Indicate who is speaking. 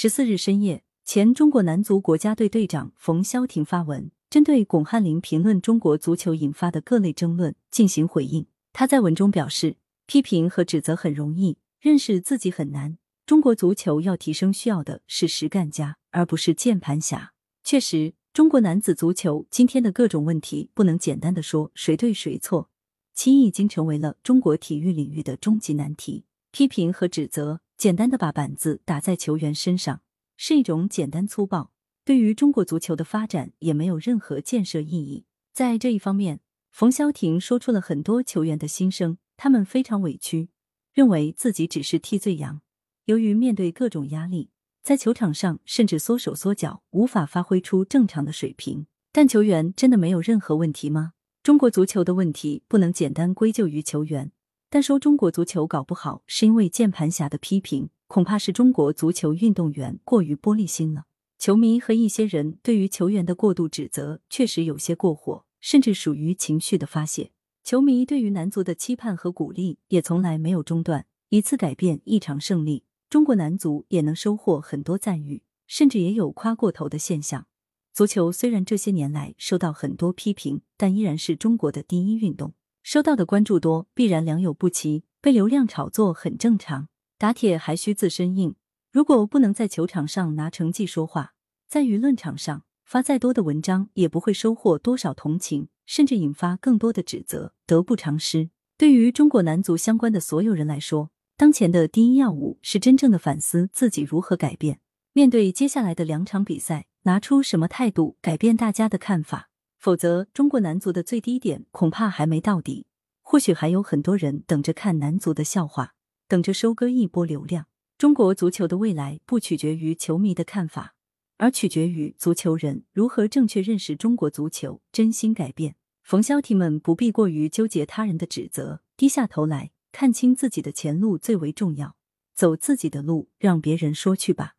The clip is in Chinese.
Speaker 1: 十四日深夜，前中国男足国家队队长冯潇霆发文，针对巩汉林评论中国足球引发的各类争论进行回应。他在文中表示，批评和指责很容易，认识自己很难。中国足球要提升，需要的是实干家，而不是键盘侠。确实，中国男子足球今天的各种问题，不能简单的说谁对谁错，其已经成为了中国体育领域的终极难题。批评和指责。简单的把板子打在球员身上是一种简单粗暴，对于中国足球的发展也没有任何建设意义。在这一方面，冯潇霆说出了很多球员的心声，他们非常委屈，认为自己只是替罪羊。由于面对各种压力，在球场上甚至缩手缩脚，无法发挥出正常的水平。但球员真的没有任何问题吗？中国足球的问题不能简单归咎于球员。但说中国足球搞不好是因为键盘侠的批评，恐怕是中国足球运动员过于玻璃心了。球迷和一些人对于球员的过度指责确实有些过火，甚至属于情绪的发泄。球迷对于男足的期盼和鼓励也从来没有中断。一次改变，一场胜利，中国男足也能收获很多赞誉，甚至也有夸过头的现象。足球虽然这些年来受到很多批评，但依然是中国的第一运动。收到的关注多，必然良莠不齐，被流量炒作很正常。打铁还需自身硬，如果不能在球场上拿成绩说话，在舆论场上发再多的文章，也不会收获多少同情，甚至引发更多的指责，得不偿失。对于中国男足相关的所有人来说，当前的第一要务是真正的反思自己如何改变，面对接下来的两场比赛，拿出什么态度，改变大家的看法。否则，中国男足的最低点恐怕还没到底，或许还有很多人等着看男足的笑话，等着收割一波流量。中国足球的未来不取决于球迷的看法，而取决于足球人如何正确认识中国足球，真心改变。冯潇霆们不必过于纠结他人的指责，低下头来看清自己的前路最为重要，走自己的路，让别人说去吧。